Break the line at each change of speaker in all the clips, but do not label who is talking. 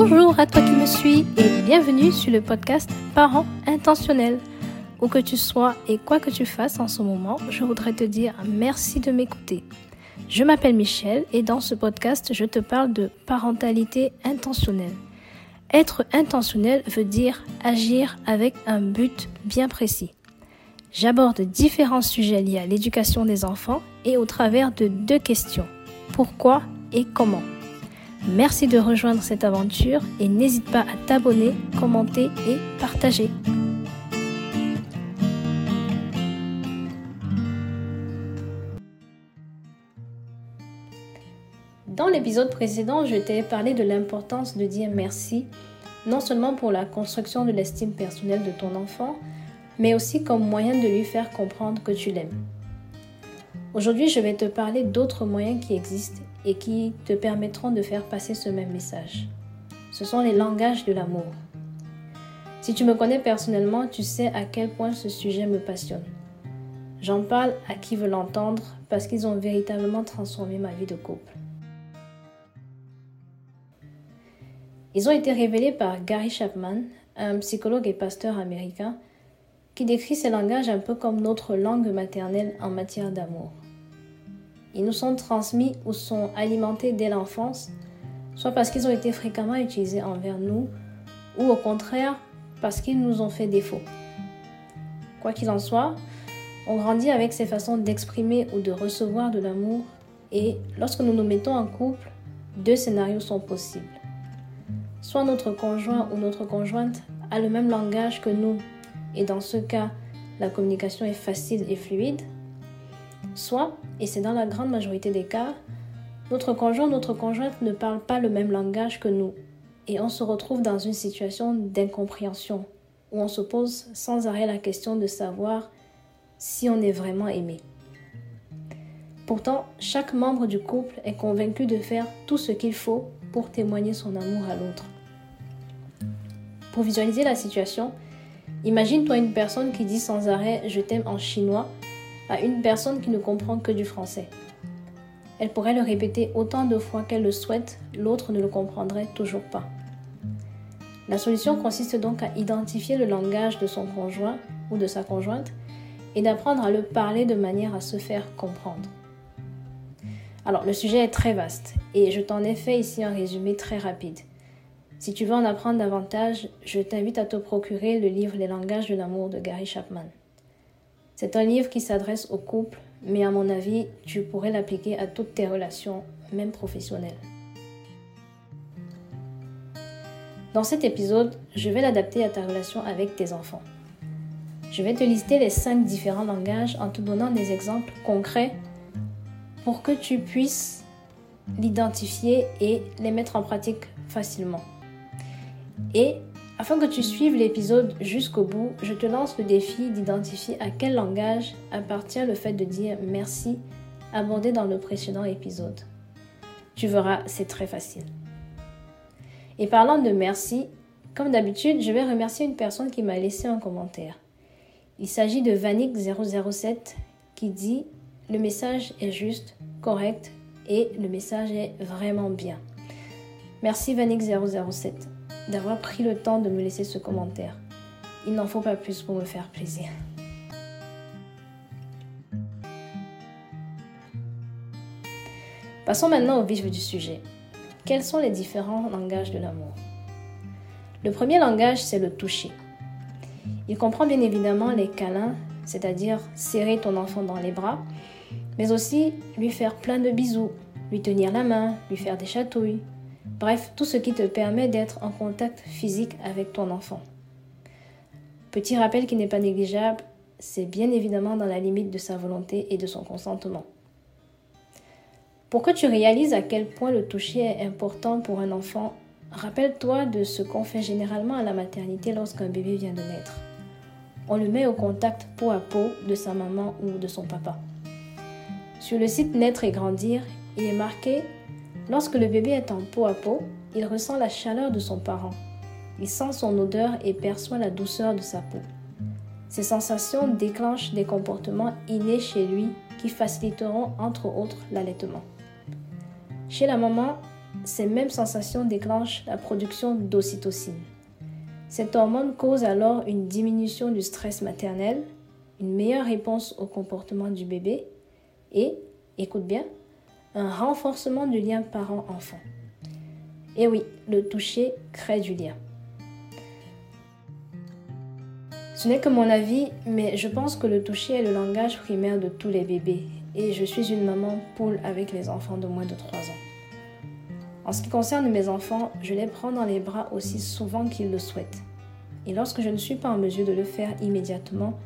Bonjour à toi qui me suis et bienvenue sur le podcast Parents intentionnels. Où que tu sois et quoi que tu fasses en ce moment, je voudrais te dire merci de m'écouter. Je m'appelle Michel et dans ce podcast, je te parle de parentalité intentionnelle. Être intentionnel veut dire agir avec un but bien précis. J'aborde différents sujets liés à l'éducation des enfants et au travers de deux questions. Pourquoi et comment? Merci de rejoindre cette aventure et n'hésite pas à t'abonner, commenter et partager. Dans l'épisode précédent, je t'ai parlé de l'importance de dire merci, non seulement pour la construction de l'estime personnelle de ton enfant, mais aussi comme moyen de lui faire comprendre que tu l'aimes. Aujourd'hui, je vais te parler d'autres moyens qui existent et qui te permettront de faire passer ce même message. Ce sont les langages de l'amour. Si tu me connais personnellement, tu sais à quel point ce sujet me passionne. J'en parle à qui veut l'entendre parce qu'ils ont véritablement transformé ma vie de couple. Ils ont été révélés par Gary Chapman, un psychologue et pasteur américain, qui décrit ces langages un peu comme notre langue maternelle en matière d'amour. Ils nous sont transmis ou sont alimentés dès l'enfance, soit parce qu'ils ont été fréquemment utilisés envers nous, ou au contraire parce qu'ils nous ont fait défaut. Quoi qu'il en soit, on grandit avec ces façons d'exprimer ou de recevoir de l'amour et lorsque nous nous mettons en couple, deux scénarios sont possibles. Soit notre conjoint ou notre conjointe a le même langage que nous et dans ce cas, la communication est facile et fluide, Soit, et c'est dans la grande majorité des cas, notre conjoint, notre conjointe ne parle pas le même langage que nous et on se retrouve dans une situation d'incompréhension où on se pose sans arrêt la question de savoir si on est vraiment aimé. Pourtant, chaque membre du couple est convaincu de faire tout ce qu'il faut pour témoigner son amour à l'autre. Pour visualiser la situation, imagine-toi une personne qui dit sans arrêt je t'aime en chinois à une personne qui ne comprend que du français. Elle pourrait le répéter autant de fois qu'elle le souhaite, l'autre ne le comprendrait toujours pas. La solution consiste donc à identifier le langage de son conjoint ou de sa conjointe et d'apprendre à le parler de manière à se faire comprendre. Alors le sujet est très vaste et je t'en ai fait ici un résumé très rapide. Si tu veux en apprendre davantage, je t'invite à te procurer le livre Les langages de l'amour de Gary Chapman. C'est un livre qui s'adresse aux couples, mais à mon avis, tu pourrais l'appliquer à toutes tes relations, même professionnelles. Dans cet épisode, je vais l'adapter à ta relation avec tes enfants. Je vais te lister les cinq différents langages en te donnant des exemples concrets pour que tu puisses l'identifier et les mettre en pratique facilement. Afin que tu suives l'épisode jusqu'au bout, je te lance le défi d'identifier à quel langage appartient le fait de dire merci abordé dans le précédent épisode. Tu verras, c'est très facile. Et parlant de merci, comme d'habitude, je vais remercier une personne qui m'a laissé un commentaire. Il s'agit de Vanik007 qui dit Le message est juste, correct et le message est vraiment bien. Merci Vanik007 d'avoir pris le temps de me laisser ce commentaire. Il n'en faut pas plus pour me faire plaisir. Passons maintenant au vif du sujet. Quels sont les différents langages de l'amour? Le premier langage, c'est le toucher. Il comprend bien évidemment les câlins, c'est-à-dire serrer ton enfant dans les bras, mais aussi lui faire plein de bisous, lui tenir la main, lui faire des chatouilles, Bref, tout ce qui te permet d'être en contact physique avec ton enfant. Petit rappel qui n'est pas négligeable, c'est bien évidemment dans la limite de sa volonté et de son consentement. Pour que tu réalises à quel point le toucher est important pour un enfant, rappelle-toi de ce qu'on fait généralement à la maternité lorsqu'un bébé vient de naître. On le met au contact peau à peau de sa maman ou de son papa. Sur le site Naître et Grandir, il est marqué Lorsque le bébé est en peau à peau, il ressent la chaleur de son parent. Il sent son odeur et perçoit la douceur de sa peau. Ces sensations déclenchent des comportements innés chez lui qui faciliteront entre autres l'allaitement. Chez la maman, ces mêmes sensations déclenchent la production d'ocytocine. Cette hormone cause alors une diminution du stress maternel, une meilleure réponse au comportement du bébé et, écoute bien, un renforcement du lien parent-enfant. Et oui, le toucher crée du lien. Ce n'est que mon avis, mais je pense que le toucher est le langage primaire de tous les bébés et je suis une maman poule avec les enfants de moins de 3 ans. En ce qui concerne mes enfants, je les prends dans les bras aussi souvent qu'ils le souhaitent. Et lorsque je ne suis pas en mesure de le faire immédiatement,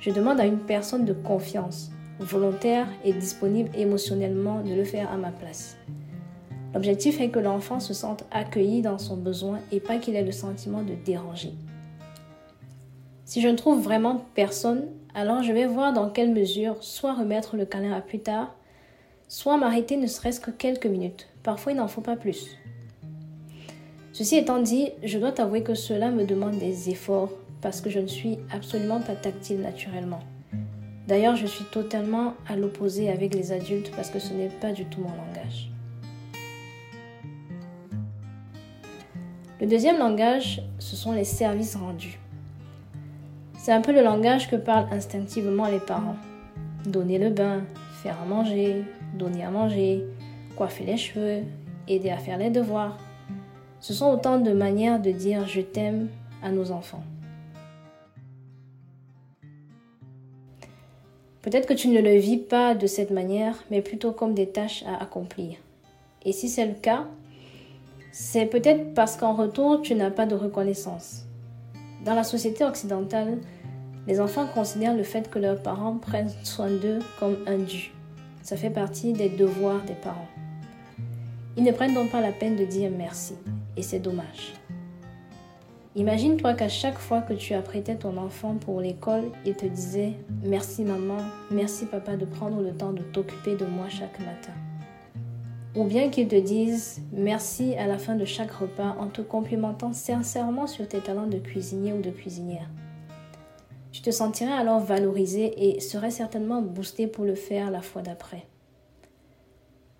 je demande à une personne de confiance, volontaire et disponible émotionnellement de le faire à ma place. L'objectif est que l'enfant se sente accueilli dans son besoin et pas qu'il ait le sentiment de déranger. Si je ne trouve vraiment personne, alors je vais voir dans quelle mesure soit remettre le câlin à plus tard, soit m'arrêter ne serait-ce que quelques minutes. Parfois, il n'en faut pas plus. Ceci étant dit, je dois t'avouer que cela me demande des efforts parce que je ne suis absolument pas tactile naturellement. D'ailleurs, je suis totalement à l'opposé avec les adultes parce que ce n'est pas du tout mon langage. Le deuxième langage, ce sont les services rendus. C'est un peu le langage que parlent instinctivement les parents. Donner le bain, faire à manger, donner à manger, coiffer les cheveux, aider à faire les devoirs. Ce sont autant de manières de dire je t'aime à nos enfants. Peut-être que tu ne le vis pas de cette manière, mais plutôt comme des tâches à accomplir. Et si c'est le cas, c'est peut-être parce qu'en retour, tu n'as pas de reconnaissance. Dans la société occidentale, les enfants considèrent le fait que leurs parents prennent soin d'eux comme un dû. Ça fait partie des devoirs des parents. Ils ne prennent donc pas la peine de dire merci, et c'est dommage. Imagine-toi qu'à chaque fois que tu apprêtais ton enfant pour l'école, il te disait Merci maman, merci papa de prendre le temps de t'occuper de moi chaque matin. Ou bien qu'il te dise merci à la fin de chaque repas en te complimentant sincèrement sur tes talents de cuisinier ou de cuisinière. Tu te sentirais alors valorisé et serais certainement boosté pour le faire la fois d'après.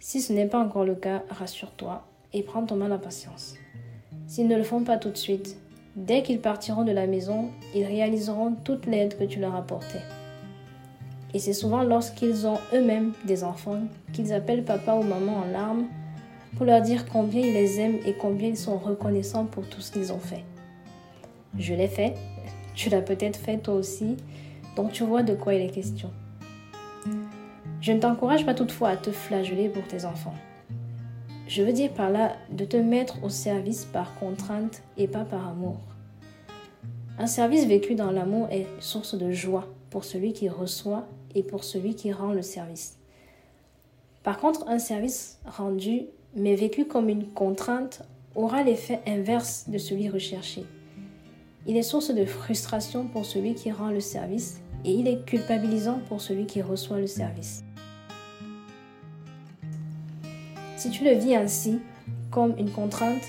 Si ce n'est pas encore le cas, rassure-toi et prends ton mal à patience. S'ils ne le font pas tout de suite, dès qu'ils partiront de la maison, ils réaliseront toute l'aide que tu leur apportais. Et c'est souvent lorsqu'ils ont eux-mêmes des enfants qu'ils appellent papa ou maman en larmes pour leur dire combien ils les aiment et combien ils sont reconnaissants pour tout ce qu'ils ont fait. Je l'ai fait, tu l'as peut-être fait toi aussi, donc tu vois de quoi il est question. Je ne t'encourage pas toutefois à te flageller pour tes enfants. Je veux dire par là de te mettre au service par contrainte et pas par amour. Un service vécu dans l'amour est source de joie pour celui qui reçoit et pour celui qui rend le service. Par contre, un service rendu mais vécu comme une contrainte aura l'effet inverse de celui recherché. Il est source de frustration pour celui qui rend le service et il est culpabilisant pour celui qui reçoit le service. Si tu le vis ainsi, comme une contrainte,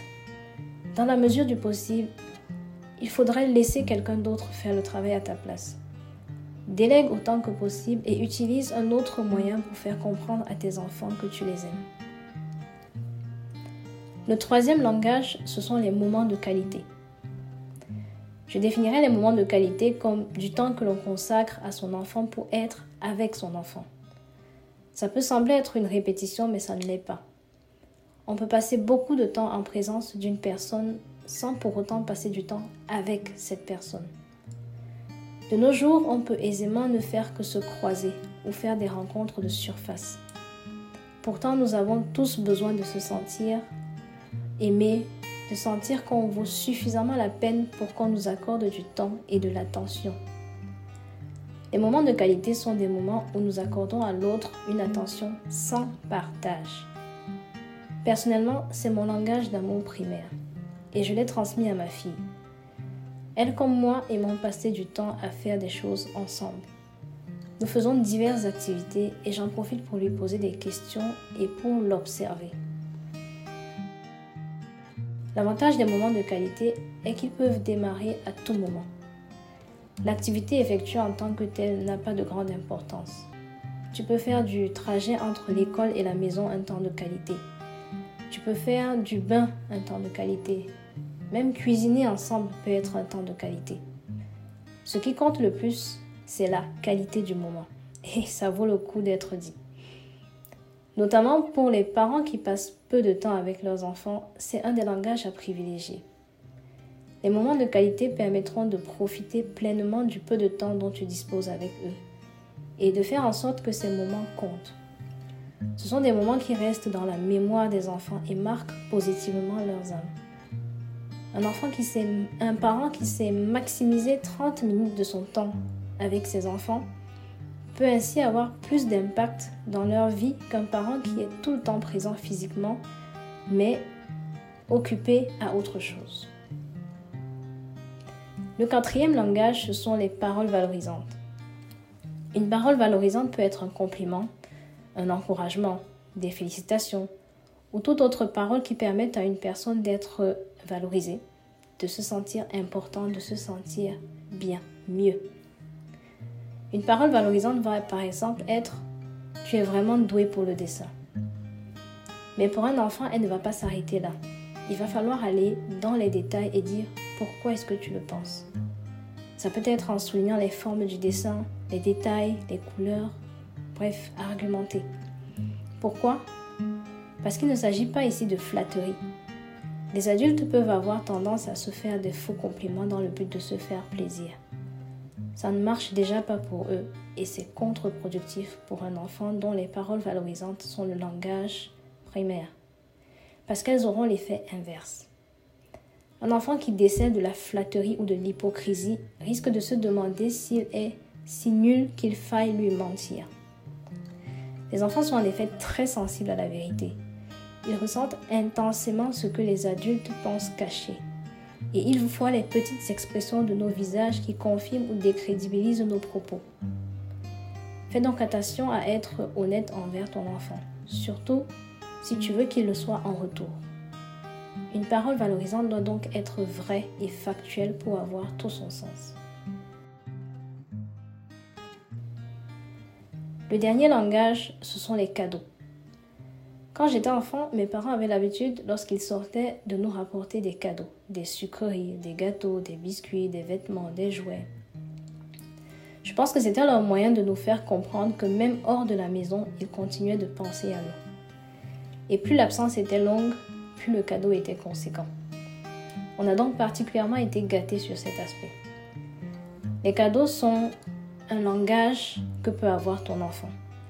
dans la mesure du possible, il faudrait laisser quelqu'un d'autre faire le travail à ta place. Délègue autant que possible et utilise un autre moyen pour faire comprendre à tes enfants que tu les aimes. Le troisième langage, ce sont les moments de qualité. Je définirais les moments de qualité comme du temps que l'on consacre à son enfant pour être avec son enfant. Ça peut sembler être une répétition, mais ça ne l'est pas. On peut passer beaucoup de temps en présence d'une personne sans pour autant passer du temps avec cette personne. De nos jours, on peut aisément ne faire que se croiser ou faire des rencontres de surface. Pourtant, nous avons tous besoin de se sentir aimés, de sentir qu'on vaut suffisamment la peine pour qu'on nous accorde du temps et de l'attention. Les moments de qualité sont des moments où nous accordons à l'autre une attention sans partage. Personnellement, c'est mon langage d'amour primaire et je l'ai transmis à ma fille. Elle comme moi aimons passer du temps à faire des choses ensemble. Nous faisons diverses activités et j'en profite pour lui poser des questions et pour l'observer. L'avantage des moments de qualité est qu'ils peuvent démarrer à tout moment. L'activité effectuée en tant que telle n'a pas de grande importance. Tu peux faire du trajet entre l'école et la maison un temps de qualité. Tu peux faire du bain un temps de qualité. Même cuisiner ensemble peut être un temps de qualité. Ce qui compte le plus, c'est la qualité du moment. Et ça vaut le coup d'être dit. Notamment pour les parents qui passent peu de temps avec leurs enfants, c'est un des langages à privilégier. Les moments de qualité permettront de profiter pleinement du peu de temps dont tu disposes avec eux et de faire en sorte que ces moments comptent. Ce sont des moments qui restent dans la mémoire des enfants et marquent positivement leurs âmes. Un enfant qui sait, un parent qui sait maximiser 30 minutes de son temps avec ses enfants peut ainsi avoir plus d'impact dans leur vie qu'un parent qui est tout le temps présent physiquement, mais occupé à autre chose. Le quatrième langage, ce sont les paroles valorisantes. Une parole valorisante peut être un compliment, un encouragement, des félicitations ou toute autre parole qui permette à une personne d'être valorisée, de se sentir important, de se sentir bien, mieux. Une parole valorisante va par exemple être Tu es vraiment doué pour le dessin. Mais pour un enfant, elle ne va pas s'arrêter là. Il va falloir aller dans les détails et dire pourquoi est-ce que tu le penses? Ça peut être en soulignant les formes du dessin, les détails, les couleurs, bref, argumenter. Pourquoi? Parce qu'il ne s'agit pas ici de flatterie. Les adultes peuvent avoir tendance à se faire des faux compliments dans le but de se faire plaisir. Ça ne marche déjà pas pour eux et c'est contre-productif pour un enfant dont les paroles valorisantes sont le langage primaire, parce qu'elles auront l'effet inverse. Un enfant qui décèle de la flatterie ou de l'hypocrisie risque de se demander s'il est si nul qu'il faille lui mentir. Les enfants sont en effet très sensibles à la vérité. Ils ressentent intensément ce que les adultes pensent cacher et il vous faut les petites expressions de nos visages qui confirment ou décrédibilisent nos propos. Fais donc attention à être honnête envers ton enfant, surtout si tu veux qu'il le soit en retour. Une parole valorisante doit donc être vraie et factuelle pour avoir tout son sens. Le dernier langage, ce sont les cadeaux. Quand j'étais enfant, mes parents avaient l'habitude, lorsqu'ils sortaient, de nous rapporter des cadeaux, des sucreries, des gâteaux, des biscuits, des vêtements, des jouets. Je pense que c'était leur moyen de nous faire comprendre que même hors de la maison, ils continuaient de penser à nous. Et plus l'absence était longue, plus le cadeau était conséquent. On a donc particulièrement été gâtés sur cet aspect. Les cadeaux sont un langage peut avoir ton enfant.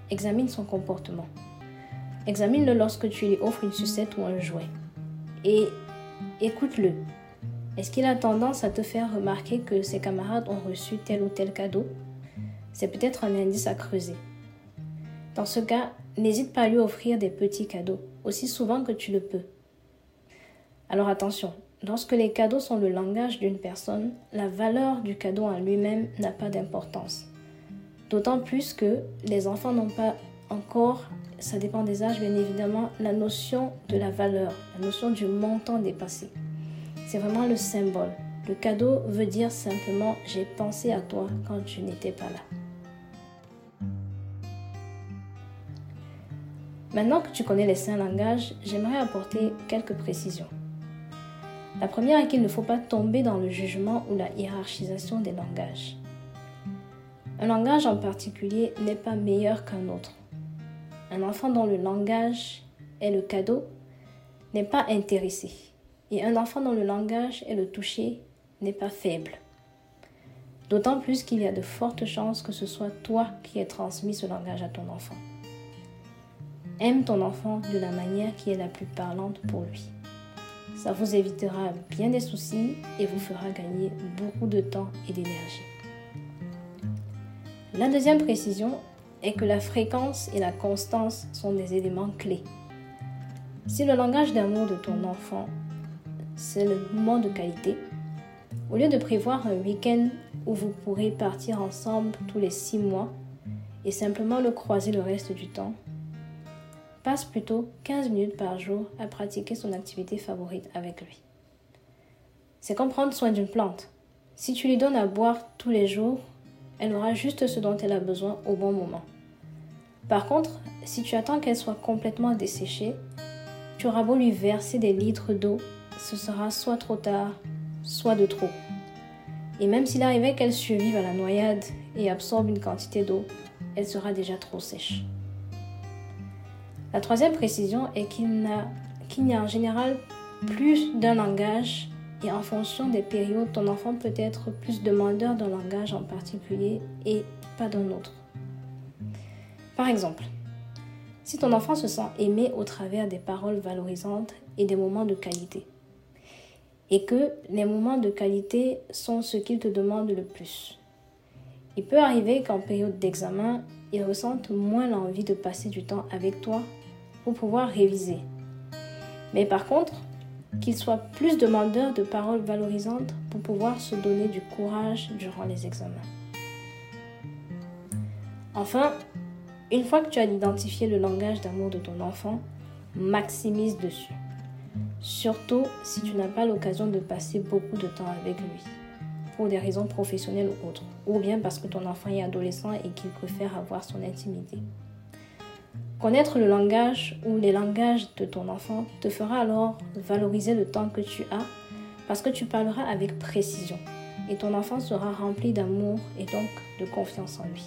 Examine son comportement. Examine-le lorsque tu lui offres une sucette ou un jouet. Et écoute-le. Est-ce qu'il a tendance à te faire remarquer que ses camarades ont reçu tel ou tel cadeau? C'est peut-être un indice à creuser. Dans ce cas, n'hésite pas à lui offrir des petits cadeaux, aussi souvent que tu le peux. Alors attention, lorsque les cadeaux sont le langage d'une personne, la valeur du cadeau en lui-même n'a pas d'importance. D'autant plus que les enfants n'ont pas encore ça dépend des âges, bien évidemment, la notion de la valeur, la notion du montant dépassé. C'est vraiment le symbole. Le cadeau veut dire simplement j'ai pensé à toi quand tu n'étais pas là. Maintenant que tu connais les cinq langages, j'aimerais apporter quelques précisions. La première est qu'il ne faut pas tomber dans le jugement ou la hiérarchisation des langages. Un langage en particulier n'est pas meilleur qu'un autre. Un enfant dont le langage est le cadeau n'est pas intéressé. Et un enfant dont le langage est le toucher n'est pas faible. D'autant plus qu'il y a de fortes chances que ce soit toi qui aies transmis ce langage à ton enfant. Aime ton enfant de la manière qui est la plus parlante pour lui. Ça vous évitera bien des soucis et vous fera gagner beaucoup de temps et d'énergie. La deuxième précision est que la fréquence et la constance sont des éléments clés. Si le langage d'amour de ton enfant, c'est le moment de qualité, au lieu de prévoir un week-end où vous pourrez partir ensemble tous les six mois et simplement le croiser le reste du temps, passe plutôt 15 minutes par jour à pratiquer son activité favorite avec lui. C'est comme prendre soin d'une plante. Si tu lui donnes à boire tous les jours, elle aura juste ce dont elle a besoin au bon moment. Par contre, si tu attends qu'elle soit complètement desséchée, tu auras beau lui verser des litres d'eau, ce sera soit trop tard, soit de trop. Et même s'il arrivait qu'elle survive à la noyade et absorbe une quantité d'eau, elle sera déjà trop sèche. La troisième précision est qu'il n'y a, en général plus d'un langage et en fonction des périodes, ton enfant peut être plus demandeur d'un langage en particulier et pas d'un autre. Par exemple, si ton enfant se sent aimé au travers des paroles valorisantes et des moments de qualité, et que les moments de qualité sont ce qu'il te demande le plus. Il peut arriver qu'en période d'examen, il ressente moins l'envie de passer du temps avec toi pour pouvoir réviser. Mais par contre, qu'il soit plus demandeur de paroles valorisantes pour pouvoir se donner du courage durant les examens. Enfin, une fois que tu as identifié le langage d'amour de ton enfant, maximise dessus. Surtout si tu n'as pas l'occasion de passer beaucoup de temps avec lui, pour des raisons professionnelles ou autres, ou bien parce que ton enfant est adolescent et qu'il préfère avoir son intimité. Connaître le langage ou les langages de ton enfant te fera alors valoriser le temps que tu as parce que tu parleras avec précision et ton enfant sera rempli d'amour et donc de confiance en lui.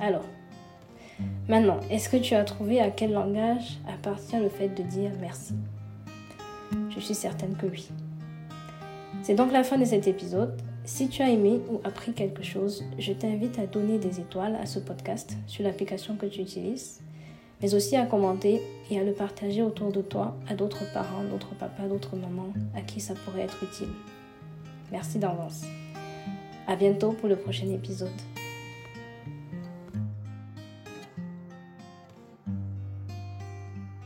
Alors, maintenant, est-ce que tu as trouvé à quel langage appartient le fait de dire merci? Je suis certaine que oui. C'est donc la fin de cet épisode. Si tu as aimé ou appris quelque chose, je t'invite à donner des étoiles à ce podcast sur l'application que tu utilises, mais aussi à commenter et à le partager autour de toi à d'autres parents, d'autres papas, d'autres mamans à qui ça pourrait être utile. Merci d'avance. À bientôt pour le prochain épisode.